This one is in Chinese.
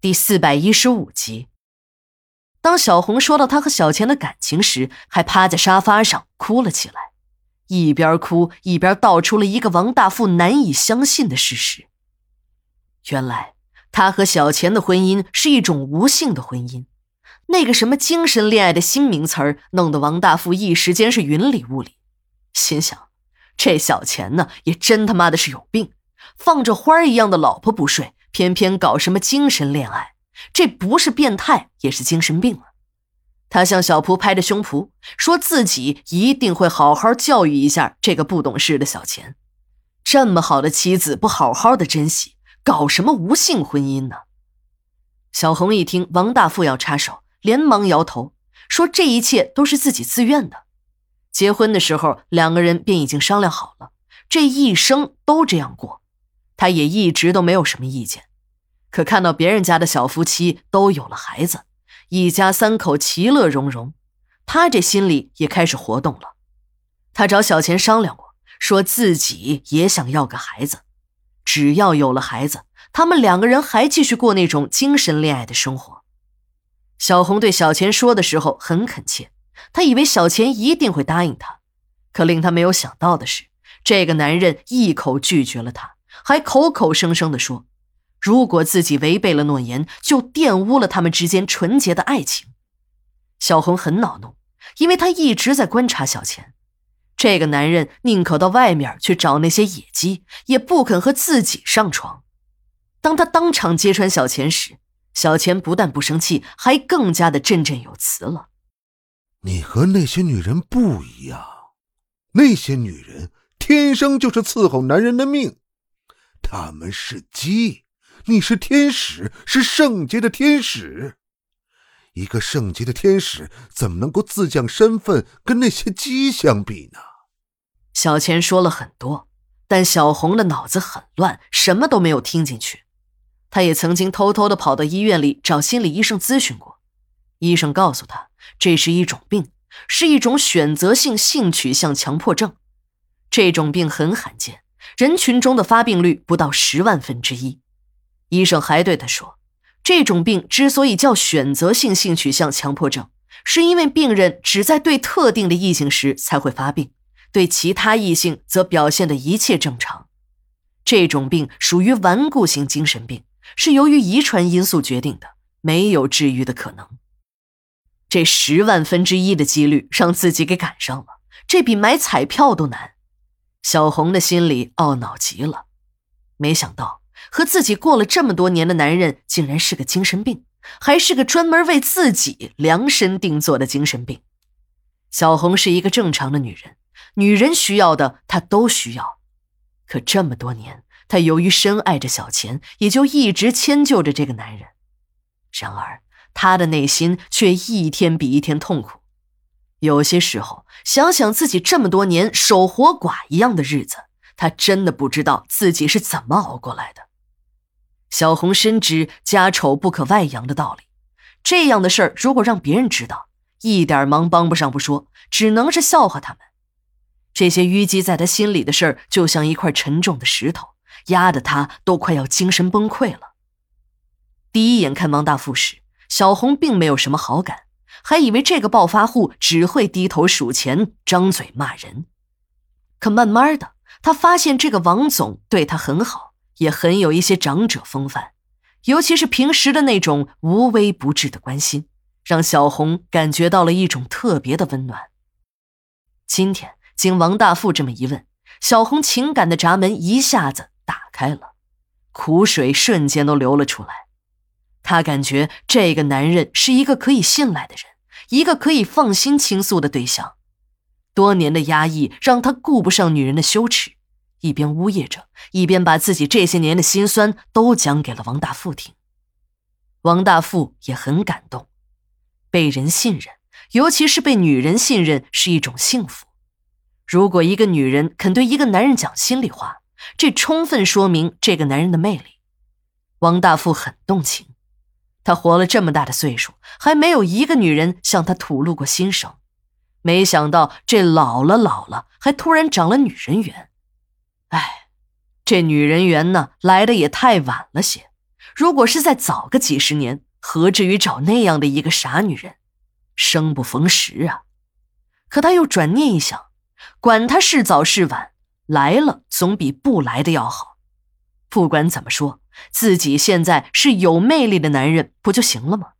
第四百一十五集。当小红说到她和小钱的感情时，还趴在沙发上哭了起来，一边哭一边道出了一个王大富难以相信的事实：原来他和小钱的婚姻是一种无性的婚姻。那个什么精神恋爱的新名词儿，弄得王大富一时间是云里雾里，心想：这小钱呢，也真他妈的是有病，放着花一样的老婆不睡。偏偏搞什么精神恋爱，这不是变态也是精神病了。他向小蒲拍着胸脯，说自己一定会好好教育一下这个不懂事的小钱。这么好的妻子不好好的珍惜，搞什么无性婚姻呢？小红一听王大富要插手，连忙摇头，说这一切都是自己自愿的。结婚的时候两个人便已经商量好了，这一生都这样过。他也一直都没有什么意见，可看到别人家的小夫妻都有了孩子，一家三口其乐融融，他这心里也开始活动了。他找小钱商量过，说自己也想要个孩子，只要有了孩子，他们两个人还继续过那种精神恋爱的生活。小红对小钱说的时候很恳切，他以为小钱一定会答应他，可令他没有想到的是，这个男人一口拒绝了他。还口口声声地说，如果自己违背了诺言，就玷污了他们之间纯洁的爱情。小红很恼怒，因为她一直在观察小钱。这个男人宁可到外面去找那些野鸡，也不肯和自己上床。当他当场揭穿小钱时，小钱不但不生气，还更加的振振有词了：“你和那些女人不一样，那些女人天生就是伺候男人的命。”他们是鸡，你是天使，是圣洁的天使。一个圣洁的天使怎么能够自降身份跟那些鸡相比呢？小钱说了很多，但小红的脑子很乱，什么都没有听进去。他也曾经偷偷的跑到医院里找心理医生咨询过，医生告诉他这是一种病，是一种选择性性取向强迫症，这种病很罕见。人群中的发病率不到十万分之一。医生还对他说：“这种病之所以叫选择性性取向强迫症，是因为病人只在对特定的异性时才会发病，对其他异性则表现的一切正常。这种病属于顽固型精神病，是由于遗传因素决定的，没有治愈的可能。这十万分之一的几率让自己给赶上了，这比买彩票都难。”小红的心里懊恼极了，没想到和自己过了这么多年的男人竟然是个精神病，还是个专门为自己量身定做的精神病。小红是一个正常的女人，女人需要的她都需要，可这么多年，她由于深爱着小钱，也就一直迁就着这个男人。然而，她的内心却一天比一天痛苦。有些时候，想想自己这么多年守活寡一样的日子，他真的不知道自己是怎么熬过来的。小红深知家丑不可外扬的道理，这样的事儿如果让别人知道，一点忙帮不上不说，只能是笑话他们。这些淤积在他心里的事儿，就像一块沉重的石头，压得他都快要精神崩溃了。第一眼看王大富时，小红并没有什么好感。还以为这个暴发户只会低头数钱、张嘴骂人，可慢慢的，他发现这个王总对他很好，也很有一些长者风范，尤其是平时的那种无微不至的关心，让小红感觉到了一种特别的温暖。今天经王大富这么一问，小红情感的闸门一下子打开了，苦水瞬间都流了出来。他感觉这个男人是一个可以信赖的人，一个可以放心倾诉的对象。多年的压抑让他顾不上女人的羞耻，一边呜咽着，一边把自己这些年的心酸都讲给了王大富听。王大富也很感动，被人信任，尤其是被女人信任，是一种幸福。如果一个女人肯对一个男人讲心里话，这充分说明这个男人的魅力。王大富很动情。他活了这么大的岁数，还没有一个女人向他吐露过心声。没想到这老了老了，还突然长了女人缘。哎，这女人缘呢，来的也太晚了些。如果是再早个几十年，何至于找那样的一个傻女人？生不逢时啊！可他又转念一想，管他是早是晚，来了总比不来的要好。不管怎么说，自己现在是有魅力的男人，不就行了吗？